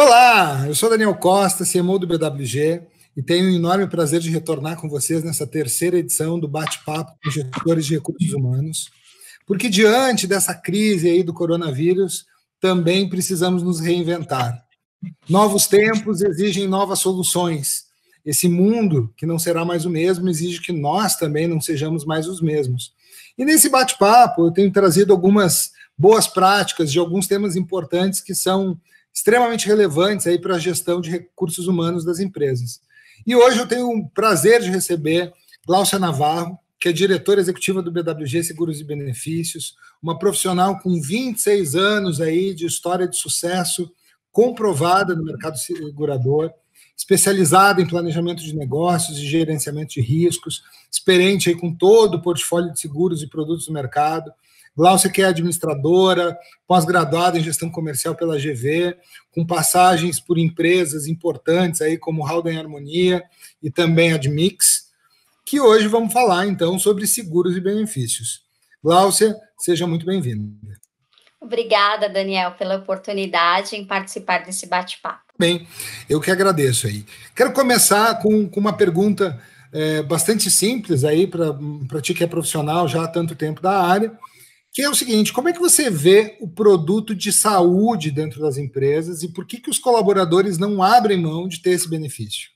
Olá, eu sou Daniel Costa, CMO do BWG, e tenho o enorme prazer de retornar com vocês nessa terceira edição do Bate-Papo com Gestores de Recursos Humanos, porque diante dessa crise aí do coronavírus, também precisamos nos reinventar. Novos tempos exigem novas soluções. Esse mundo, que não será mais o mesmo, exige que nós também não sejamos mais os mesmos. E nesse bate-papo, eu tenho trazido algumas boas práticas de alguns temas importantes que são extremamente relevantes aí para a gestão de recursos humanos das empresas. E hoje eu tenho o prazer de receber Glaucia Navarro, que é diretora executiva do BWG Seguros e Benefícios, uma profissional com 26 anos aí de história de sucesso comprovada no mercado segurador, especializada em planejamento de negócios e gerenciamento de riscos, experiente aí com todo o portfólio de seguros e produtos do mercado, Glaucia, que é administradora, pós-graduada em gestão comercial pela GV, com passagens por empresas importantes aí como Halden Harmonia e também Admix, que hoje vamos falar então sobre seguros e benefícios. Glaucia, seja muito bem-vinda. Obrigada, Daniel, pela oportunidade em participar desse bate-papo. Bem, eu que agradeço aí. Quero começar com, com uma pergunta é, bastante simples aí para ti que é profissional já há tanto tempo da área que é o seguinte: como é que você vê o produto de saúde dentro das empresas e por que, que os colaboradores não abrem mão de ter esse benefício?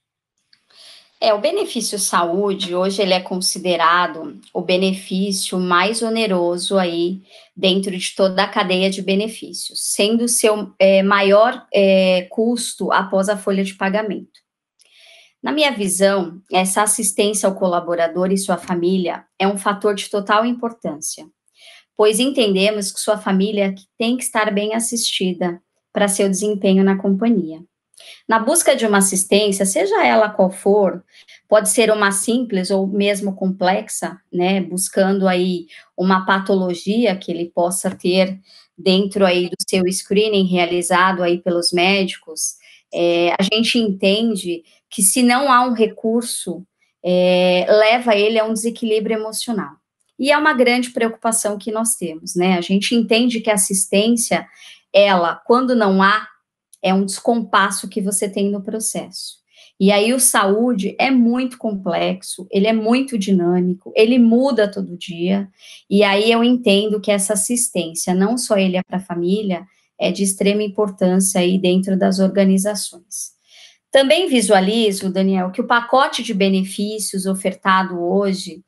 É, o benefício saúde, hoje ele é considerado o benefício mais oneroso aí dentro de toda a cadeia de benefícios, sendo o seu é, maior é, custo após a folha de pagamento. Na minha visão, essa assistência ao colaborador e sua família é um fator de total importância, pois entendemos que sua família tem que estar bem assistida para seu desempenho na companhia. Na busca de uma assistência, seja ela qual for, pode ser uma simples ou mesmo complexa, né, buscando aí uma patologia que ele possa ter dentro aí do seu screening realizado aí pelos médicos, é, a gente entende que se não há um recurso, é, leva ele a um desequilíbrio emocional. E é uma grande preocupação que nós temos, né? A gente entende que a assistência, ela, quando não há, é um descompasso que você tem no processo. E aí o saúde é muito complexo, ele é muito dinâmico, ele muda todo dia. E aí eu entendo que essa assistência, não só ele é para a família, é de extrema importância aí dentro das organizações. Também visualizo, Daniel, que o pacote de benefícios ofertado hoje,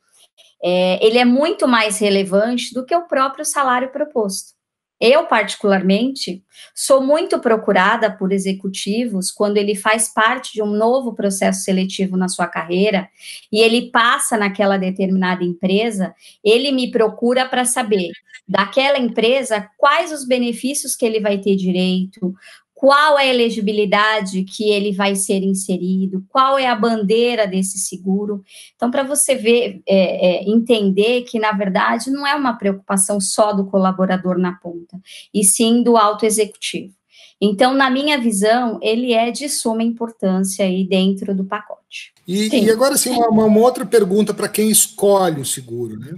é, ele é muito mais relevante do que o próprio salário proposto. Eu, particularmente, sou muito procurada por executivos quando ele faz parte de um novo processo seletivo na sua carreira e ele passa naquela determinada empresa, ele me procura para saber daquela empresa quais os benefícios que ele vai ter direito, qual é a elegibilidade que ele vai ser inserido, qual é a bandeira desse seguro. Então, para você ver, é, é, entender que, na verdade, não é uma preocupação só do colaborador na ponta, e sim do alto executivo. Então, na minha visão, ele é de suma importância aí dentro do pacote. E, e agora, sim, uma, uma outra pergunta para quem escolhe o seguro, né?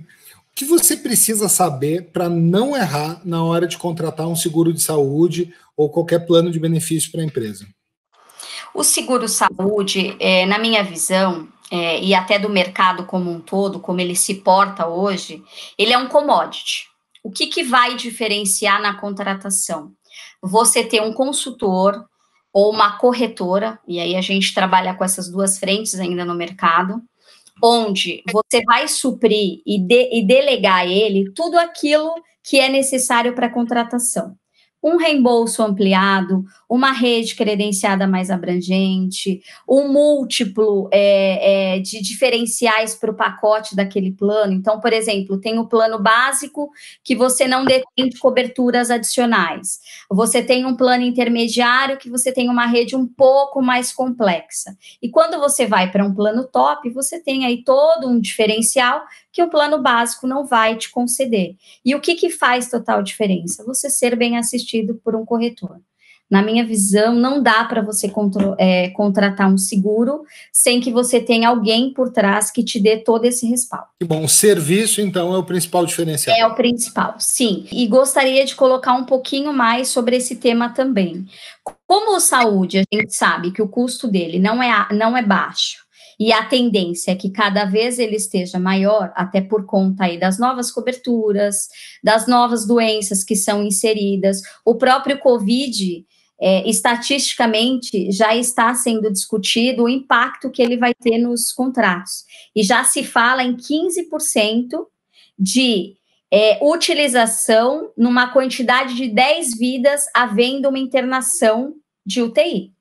Que você precisa saber para não errar na hora de contratar um seguro de saúde ou qualquer plano de benefício para a empresa? O seguro saúde, é, na minha visão, é, e até do mercado como um todo, como ele se porta hoje, ele é um commodity. O que, que vai diferenciar na contratação? Você ter um consultor ou uma corretora, e aí a gente trabalha com essas duas frentes ainda no mercado, onde você vai suprir e, de, e delegar a ele tudo aquilo que é necessário para a contratação um reembolso ampliado, uma rede credenciada mais abrangente, um múltiplo é, é, de diferenciais para o pacote daquele plano. Então, por exemplo, tem o plano básico que você não detém coberturas adicionais. Você tem um plano intermediário que você tem uma rede um pouco mais complexa. E quando você vai para um plano top, você tem aí todo um diferencial que o plano básico não vai te conceder. E o que, que faz total diferença? Você ser bem assistido por um corretor. Na minha visão, não dá para você é, contratar um seguro sem que você tenha alguém por trás que te dê todo esse respaldo. Que bom, o serviço, então, é o principal diferencial. É o principal, sim. E gostaria de colocar um pouquinho mais sobre esse tema também. Como saúde, a gente sabe que o custo dele não é, não é baixo, e a tendência é que cada vez ele esteja maior, até por conta aí das novas coberturas, das novas doenças que são inseridas. O próprio Covid, é, estatisticamente, já está sendo discutido o impacto que ele vai ter nos contratos. E já se fala em 15% de é, utilização numa quantidade de 10 vidas havendo uma internação de UTI.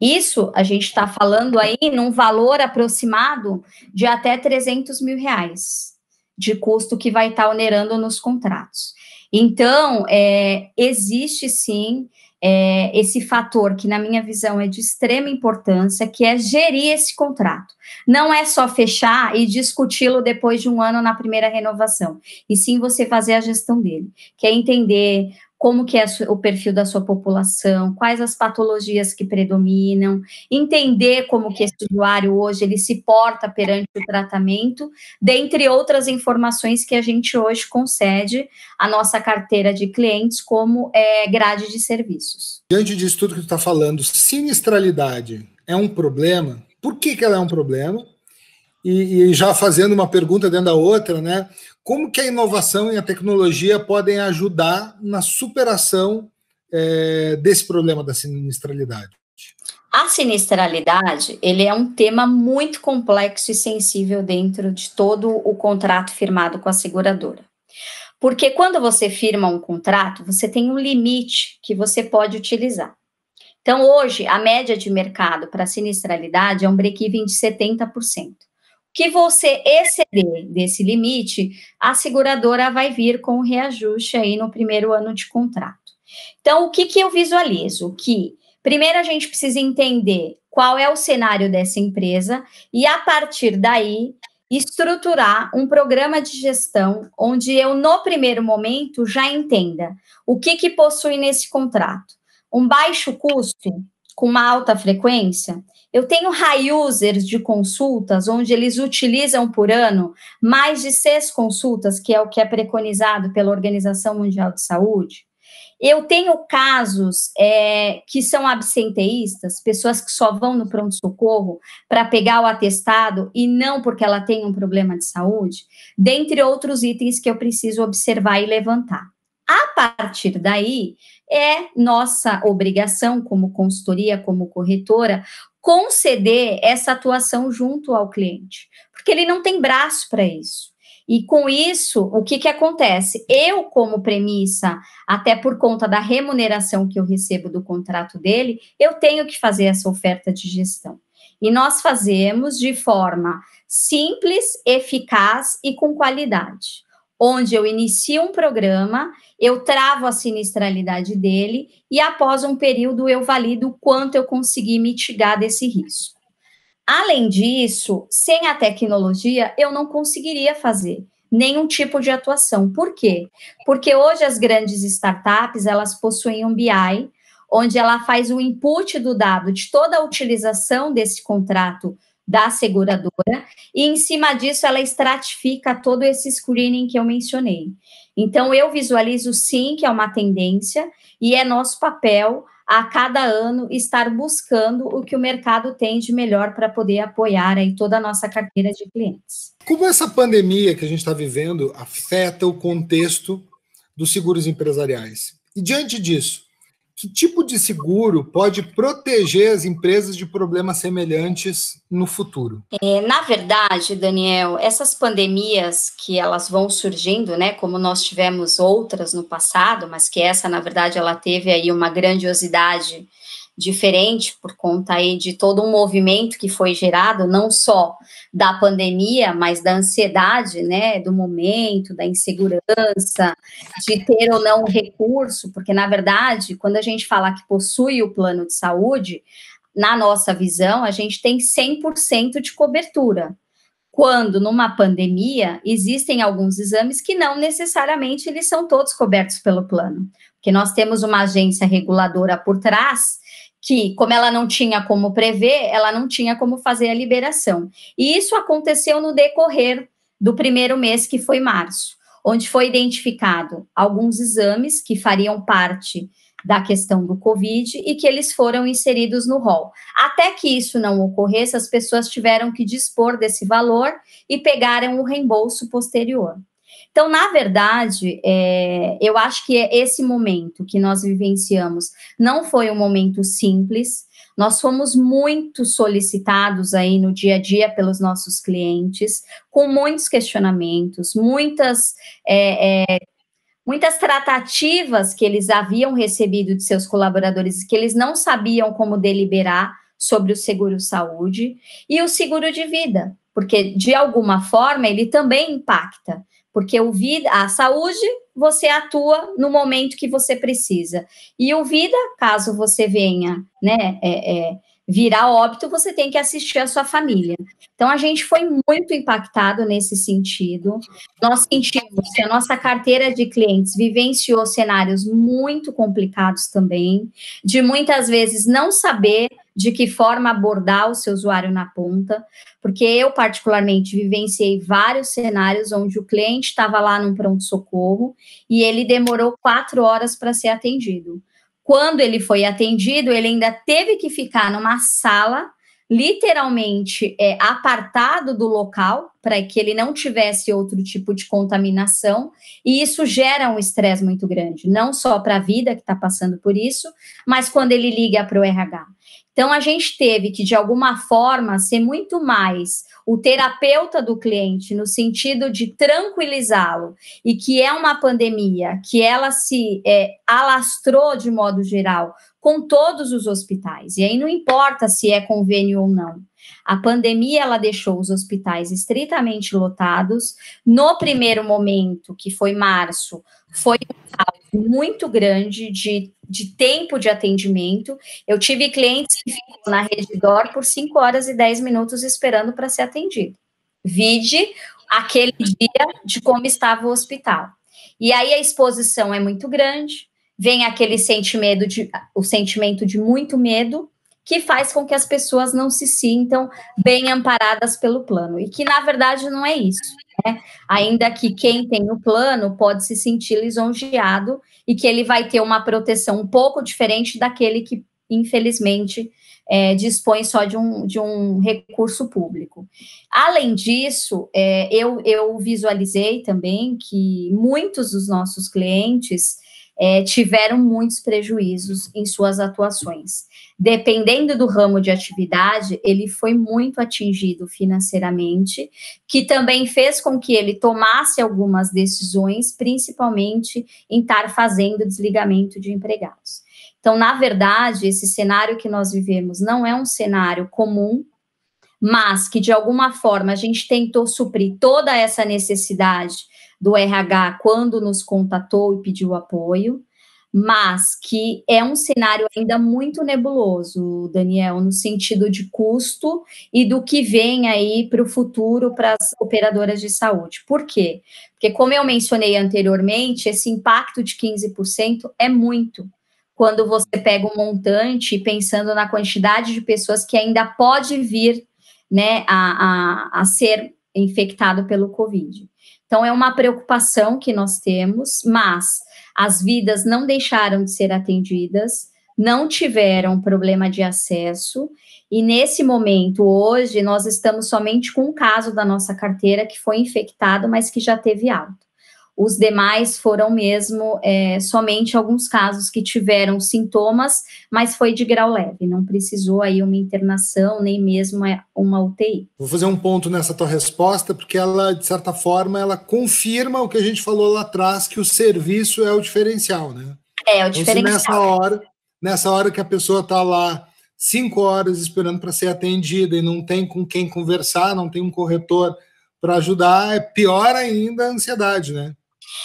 Isso a gente está falando aí num valor aproximado de até 300 mil reais de custo que vai estar tá onerando nos contratos. Então, é, existe sim é, esse fator que, na minha visão, é de extrema importância, que é gerir esse contrato. Não é só fechar e discuti-lo depois de um ano na primeira renovação, e sim você fazer a gestão dele, que é entender como que é o perfil da sua população, quais as patologias que predominam, entender como que esse usuário hoje ele se porta perante o tratamento, dentre outras informações que a gente hoje concede à nossa carteira de clientes como é, grade de serviços. Diante disso tudo que tu está falando, sinistralidade é um problema? Por que, que ela é um problema? E, e, já fazendo uma pergunta dentro da outra, né? Como que a inovação e a tecnologia podem ajudar na superação é, desse problema da sinistralidade? A sinistralidade, ele é um tema muito complexo e sensível dentro de todo o contrato firmado com a seguradora. Porque quando você firma um contrato, você tem um limite que você pode utilizar. Então, hoje, a média de mercado para sinistralidade é um break-even de 70% que você exceder desse limite, a seguradora vai vir com reajuste aí no primeiro ano de contrato. Então, o que, que eu visualizo? Que primeiro a gente precisa entender qual é o cenário dessa empresa e, a partir daí, estruturar um programa de gestão onde eu, no primeiro momento, já entenda o que, que possui nesse contrato. Um baixo custo com uma alta frequência, eu tenho high users de consultas, onde eles utilizam por ano mais de seis consultas, que é o que é preconizado pela Organização Mundial de Saúde. Eu tenho casos é, que são absenteístas, pessoas que só vão no pronto-socorro para pegar o atestado e não porque ela tem um problema de saúde, dentre outros itens que eu preciso observar e levantar. A partir daí, é nossa obrigação, como consultoria, como corretora, conceder essa atuação junto ao cliente, porque ele não tem braço para isso. E com isso, o que, que acontece? Eu, como premissa, até por conta da remuneração que eu recebo do contrato dele, eu tenho que fazer essa oferta de gestão. E nós fazemos de forma simples, eficaz e com qualidade onde eu inicio um programa, eu travo a sinistralidade dele e após um período eu valido o quanto eu consegui mitigar desse risco. Além disso, sem a tecnologia, eu não conseguiria fazer nenhum tipo de atuação. Por quê? Porque hoje as grandes startups, elas possuem um BI, onde ela faz o input do dado de toda a utilização desse contrato da seguradora, e em cima disso ela estratifica todo esse screening que eu mencionei. Então, eu visualizo sim que é uma tendência e é nosso papel a cada ano estar buscando o que o mercado tem de melhor para poder apoiar aí toda a nossa carteira de clientes. Como essa pandemia que a gente está vivendo afeta o contexto dos seguros empresariais? E diante disso, que tipo de seguro pode proteger as empresas de problemas semelhantes no futuro? É, na verdade, Daniel, essas pandemias que elas vão surgindo, né, como nós tivemos outras no passado, mas que essa, na verdade, ela teve aí uma grandiosidade diferente por conta aí de todo um movimento que foi gerado, não só da pandemia, mas da ansiedade, né, do momento, da insegurança, de ter ou não recurso, porque na verdade, quando a gente fala que possui o plano de saúde, na nossa visão, a gente tem 100% de cobertura. Quando numa pandemia existem alguns exames que não necessariamente eles são todos cobertos pelo plano, porque nós temos uma agência reguladora por trás que, como ela não tinha como prever, ela não tinha como fazer a liberação. E isso aconteceu no decorrer do primeiro mês, que foi março, onde foi identificado alguns exames que fariam parte da questão do Covid e que eles foram inseridos no rol. Até que isso não ocorresse, as pessoas tiveram que dispor desse valor e pegaram o reembolso posterior. Então, na verdade, é, eu acho que esse momento que nós vivenciamos não foi um momento simples. Nós fomos muito solicitados aí no dia a dia pelos nossos clientes, com muitos questionamentos, muitas. É, é, muitas tratativas que eles haviam recebido de seus colaboradores que eles não sabiam como deliberar sobre o seguro saúde e o seguro de vida, porque de alguma forma ele também impacta. Porque o vida, a saúde, você atua no momento que você precisa. E o vida, caso você venha, né, é, é, virar óbito, você tem que assistir a sua família. Então, a gente foi muito impactado nesse sentido. Nós sentimos que a nossa carteira de clientes vivenciou cenários muito complicados também, de muitas vezes não saber de que forma abordar o seu usuário na ponta, porque eu, particularmente, vivenciei vários cenários onde o cliente estava lá num pronto-socorro e ele demorou quatro horas para ser atendido. Quando ele foi atendido, ele ainda teve que ficar numa sala, literalmente é, apartado do local, para que ele não tivesse outro tipo de contaminação, e isso gera um estresse muito grande, não só para a vida que está passando por isso, mas quando ele liga para o RH. Então, a gente teve que, de alguma forma, ser muito mais o terapeuta do cliente, no sentido de tranquilizá-lo, e que é uma pandemia, que ela se é, alastrou de modo geral com todos os hospitais. E aí não importa se é convênio ou não. A pandemia ela deixou os hospitais estritamente lotados. No primeiro momento, que foi março, foi um salto muito grande de, de tempo de atendimento. Eu tive clientes que ficam na rede DOR por 5 horas e 10 minutos esperando para ser atendido. Vide aquele dia de como estava o hospital. E aí a exposição é muito grande, vem aquele sentimento de, o sentimento de muito medo, que faz com que as pessoas não se sintam bem amparadas pelo plano, e que na verdade não é isso. Né? Ainda que quem tem o plano pode se sentir lisonjeado e que ele vai ter uma proteção um pouco diferente daquele que, infelizmente, é, dispõe só de um, de um recurso público. Além disso, é, eu, eu visualizei também que muitos dos nossos clientes é, tiveram muitos prejuízos em suas atuações. Dependendo do ramo de atividade, ele foi muito atingido financeiramente, que também fez com que ele tomasse algumas decisões, principalmente em estar fazendo desligamento de empregados. Então, na verdade, esse cenário que nós vivemos não é um cenário comum, mas que de alguma forma a gente tentou suprir toda essa necessidade do RH quando nos contatou e pediu apoio, mas que é um cenário ainda muito nebuloso, Daniel, no sentido de custo e do que vem aí para o futuro para as operadoras de saúde. Por quê? Porque, como eu mencionei anteriormente, esse impacto de 15% é muito. Quando você pega um montante pensando na quantidade de pessoas que ainda pode vir né, a, a, a ser infectado pelo Covid. Então, é uma preocupação que nós temos, mas as vidas não deixaram de ser atendidas, não tiveram problema de acesso, e nesse momento, hoje, nós estamos somente com um caso da nossa carteira que foi infectado, mas que já teve alta. Os demais foram mesmo é, somente alguns casos que tiveram sintomas, mas foi de grau leve, não precisou aí uma internação, nem mesmo é, uma UTI. Vou fazer um ponto nessa tua resposta, porque ela, de certa forma, ela confirma o que a gente falou lá atrás, que o serviço é o diferencial, né? É, o diferencial. Então, nessa hora, nessa hora que a pessoa está lá cinco horas esperando para ser atendida e não tem com quem conversar, não tem um corretor para ajudar, é pior ainda a ansiedade, né?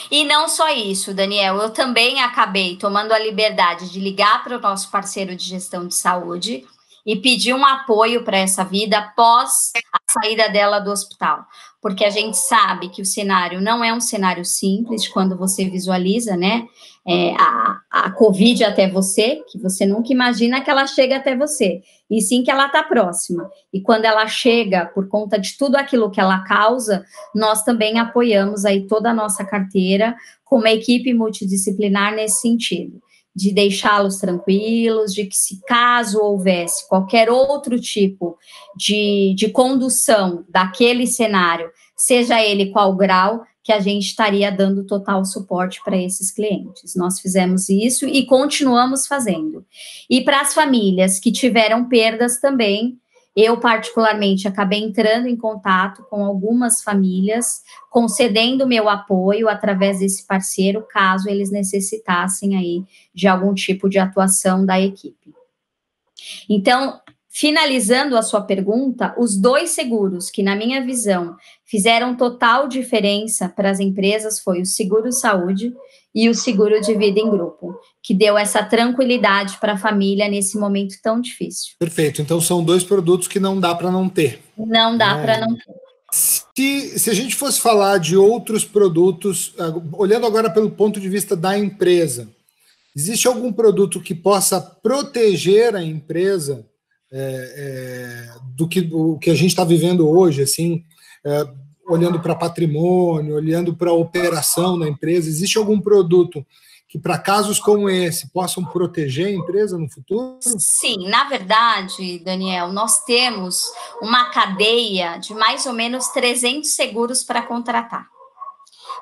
E não só isso, Daniel, eu também acabei tomando a liberdade de ligar para o nosso parceiro de gestão de saúde e pedir um apoio para essa vida após a saída dela do hospital. Porque a gente sabe que o cenário não é um cenário simples quando você visualiza, né? É, a, a Covid até você, que você nunca imagina que ela chega até você, e sim que ela está próxima. E quando ela chega, por conta de tudo aquilo que ela causa, nós também apoiamos aí toda a nossa carteira com uma equipe multidisciplinar nesse sentido. de deixá-los tranquilos, de que se caso houvesse qualquer outro tipo de, de condução daquele cenário, seja ele qual grau, que a gente estaria dando total suporte para esses clientes. Nós fizemos isso e continuamos fazendo. E para as famílias que tiveram perdas também, eu, particularmente, acabei entrando em contato com algumas famílias, concedendo meu apoio através desse parceiro, caso eles necessitassem aí de algum tipo de atuação da equipe. Então, finalizando a sua pergunta, os dois seguros que, na minha visão, fizeram total diferença para as empresas foi o seguro saúde e o seguro de vida em grupo, que deu essa tranquilidade para a família nesse momento tão difícil. Perfeito. Então são dois produtos que não dá para não ter. Não dá é. para não ter. Se, se a gente fosse falar de outros produtos, ah, olhando agora pelo ponto de vista da empresa, existe algum produto que possa proteger a empresa é, é, do que o que a gente está vivendo hoje, assim, é, olhando para patrimônio, olhando para a operação da empresa? Existe algum produto que, para casos como esse, possam proteger a empresa no futuro? Sim, na verdade, Daniel, nós temos uma cadeia de mais ou menos 300 seguros para contratar.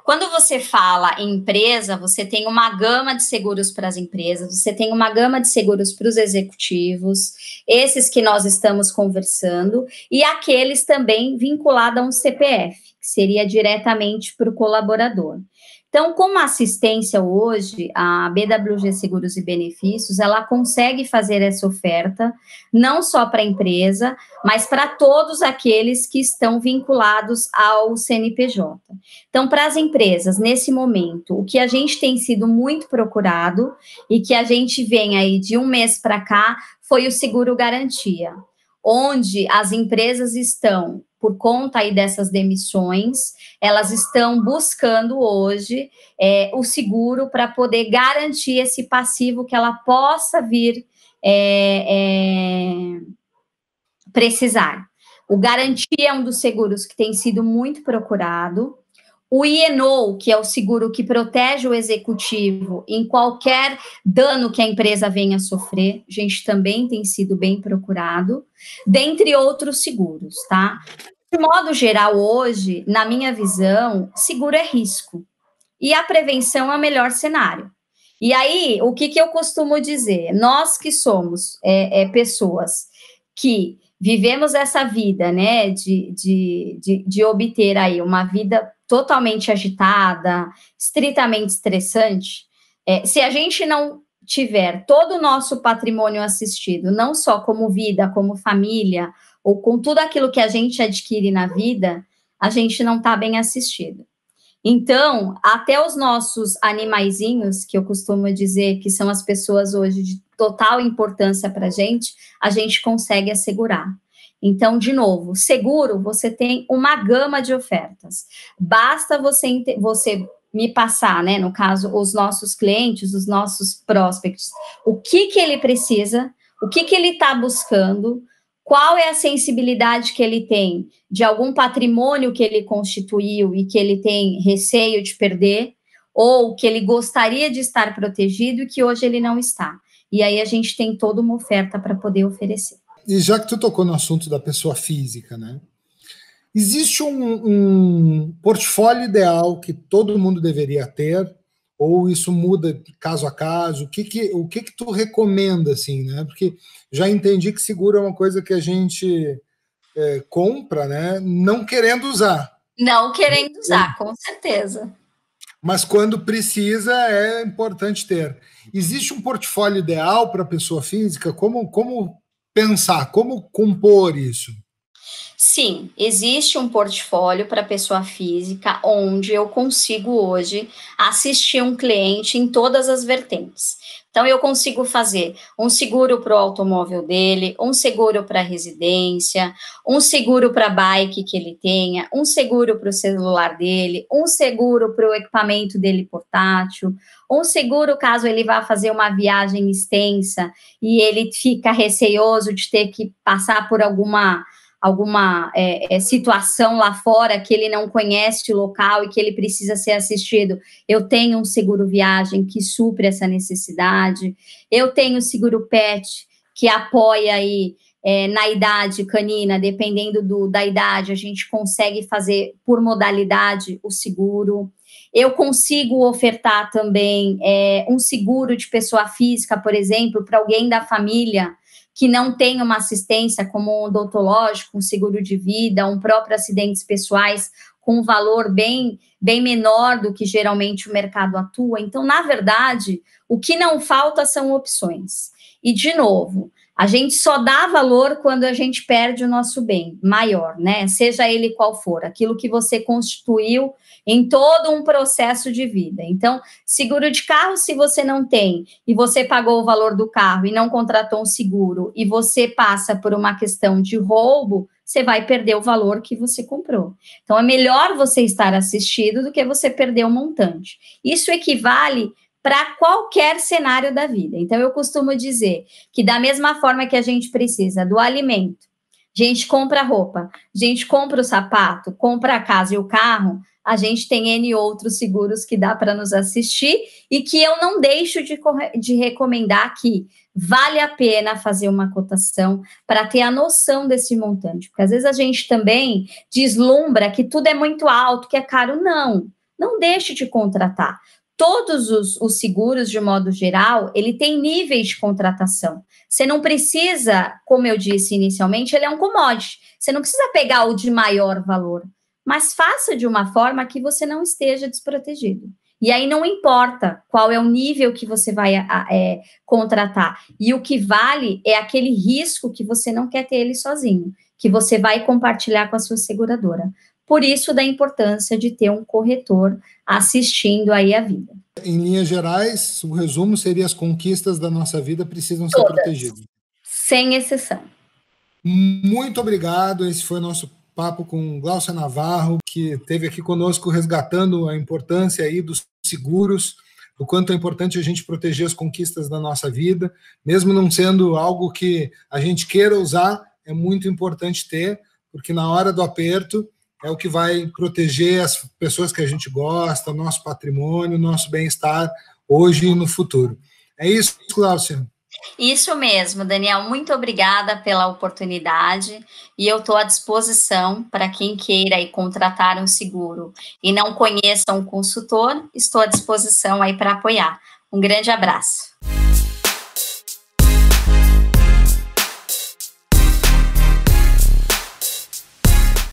Quando você fala em empresa, você tem uma gama de seguros para as empresas, você tem uma gama de seguros para os executivos, esses que nós estamos conversando, e aqueles também vinculados a um CPF, que seria diretamente para o colaborador. Então, como assistência hoje, a BWG Seguros e Benefícios, ela consegue fazer essa oferta não só para a empresa, mas para todos aqueles que estão vinculados ao CNPJ. Então, para as empresas, nesse momento, o que a gente tem sido muito procurado e que a gente vem aí de um mês para cá foi o seguro garantia, onde as empresas estão por conta aí dessas demissões, elas estão buscando hoje é, o seguro para poder garantir esse passivo que ela possa vir é, é, precisar. O garantia é um dos seguros que tem sido muito procurado. O IENO, que é o seguro que protege o executivo em qualquer dano que a empresa venha a sofrer, a gente também tem sido bem procurado, dentre outros seguros, tá? De modo geral, hoje, na minha visão, seguro é risco. E a prevenção é o melhor cenário. E aí, o que, que eu costumo dizer? Nós que somos é, é, pessoas que vivemos essa vida, né, de, de, de, de obter aí uma vida totalmente agitada, estritamente estressante, é, se a gente não tiver todo o nosso patrimônio assistido, não só como vida, como família, ou com tudo aquilo que a gente adquire na vida, a gente não está bem assistido. Então, até os nossos animaizinhos, que eu costumo dizer que são as pessoas hoje de total importância para a gente, a gente consegue assegurar. Então, de novo, seguro, você tem uma gama de ofertas. Basta você, você me passar, né, no caso, os nossos clientes, os nossos prospects, o que que ele precisa, o que que ele está buscando, qual é a sensibilidade que ele tem de algum patrimônio que ele constituiu e que ele tem receio de perder, ou que ele gostaria de estar protegido e que hoje ele não está. E aí a gente tem toda uma oferta para poder oferecer. E já que tu tocou no assunto da pessoa física, né? Existe um, um portfólio ideal que todo mundo deveria ter, ou isso muda caso a caso? O que que, o que, que tu recomenda, assim, né? Porque já entendi que seguro é uma coisa que a gente é, compra, né? Não querendo usar. Não querendo usar, com certeza. Mas quando precisa, é importante ter. Existe um portfólio ideal para a pessoa física? Como, como pensar, como compor isso? Sim, existe um portfólio para pessoa física onde eu consigo hoje assistir um cliente em todas as vertentes. Então, eu consigo fazer um seguro para o automóvel dele, um seguro para a residência, um seguro para a bike que ele tenha, um seguro para o celular dele, um seguro para o equipamento dele portátil, um seguro caso ele vá fazer uma viagem extensa e ele fica receoso de ter que passar por alguma alguma é, é, situação lá fora que ele não conhece o local e que ele precisa ser assistido, eu tenho um seguro viagem que supre essa necessidade. Eu tenho seguro pet que apoia aí é, na idade canina, dependendo do, da idade, a gente consegue fazer por modalidade o seguro. Eu consigo ofertar também é, um seguro de pessoa física, por exemplo, para alguém da família que não tem uma assistência como um odontológico, um seguro de vida, um próprio acidentes pessoais com um valor bem, bem menor do que geralmente o mercado atua. Então, na verdade, o que não falta são opções. E, de novo, a gente só dá valor quando a gente perde o nosso bem maior, né? Seja ele qual for, aquilo que você constituiu em todo um processo de vida. Então, seguro de carro, se você não tem e você pagou o valor do carro e não contratou um seguro e você passa por uma questão de roubo, você vai perder o valor que você comprou. Então, é melhor você estar assistido do que você perder o um montante. Isso equivale para qualquer cenário da vida. Então, eu costumo dizer que, da mesma forma que a gente precisa do alimento, a gente compra roupa, a gente compra o sapato, compra a casa e o carro, a gente tem N outros seguros que dá para nos assistir e que eu não deixo de, de recomendar que vale a pena fazer uma cotação para ter a noção desse montante, porque às vezes a gente também deslumbra que tudo é muito alto, que é caro. Não, não deixe de contratar todos os, os, seguros, de modo geral, ele tem níveis de contratação. Você não precisa, como eu disse inicialmente, ele é um commodity. Você não precisa pegar o de maior valor, mas faça de uma forma que você não esteja desprotegido. E aí não importa qual é o nível que você vai é, contratar. E o que vale é aquele risco que você não quer ter ele sozinho, que você vai compartilhar com a sua seguradora. Por isso da importância de ter um corretor assistindo aí a vida. Em linhas gerais, o resumo seria as conquistas da nossa vida precisam Todas, ser protegidas. Sem exceção. Muito obrigado. Esse foi o nosso papo com Glaucia Navarro, que esteve aqui conosco resgatando a importância aí dos seguros, o quanto é importante a gente proteger as conquistas da nossa vida, mesmo não sendo algo que a gente queira usar, é muito importante ter, porque na hora do aperto é o que vai proteger as pessoas que a gente gosta, nosso patrimônio, nosso bem-estar hoje e no futuro. É isso, Cláudia? Isso mesmo, Daniel. Muito obrigada pela oportunidade e eu estou à disposição para quem queira aí contratar um seguro e não conheça um consultor, estou à disposição aí para apoiar. Um grande abraço.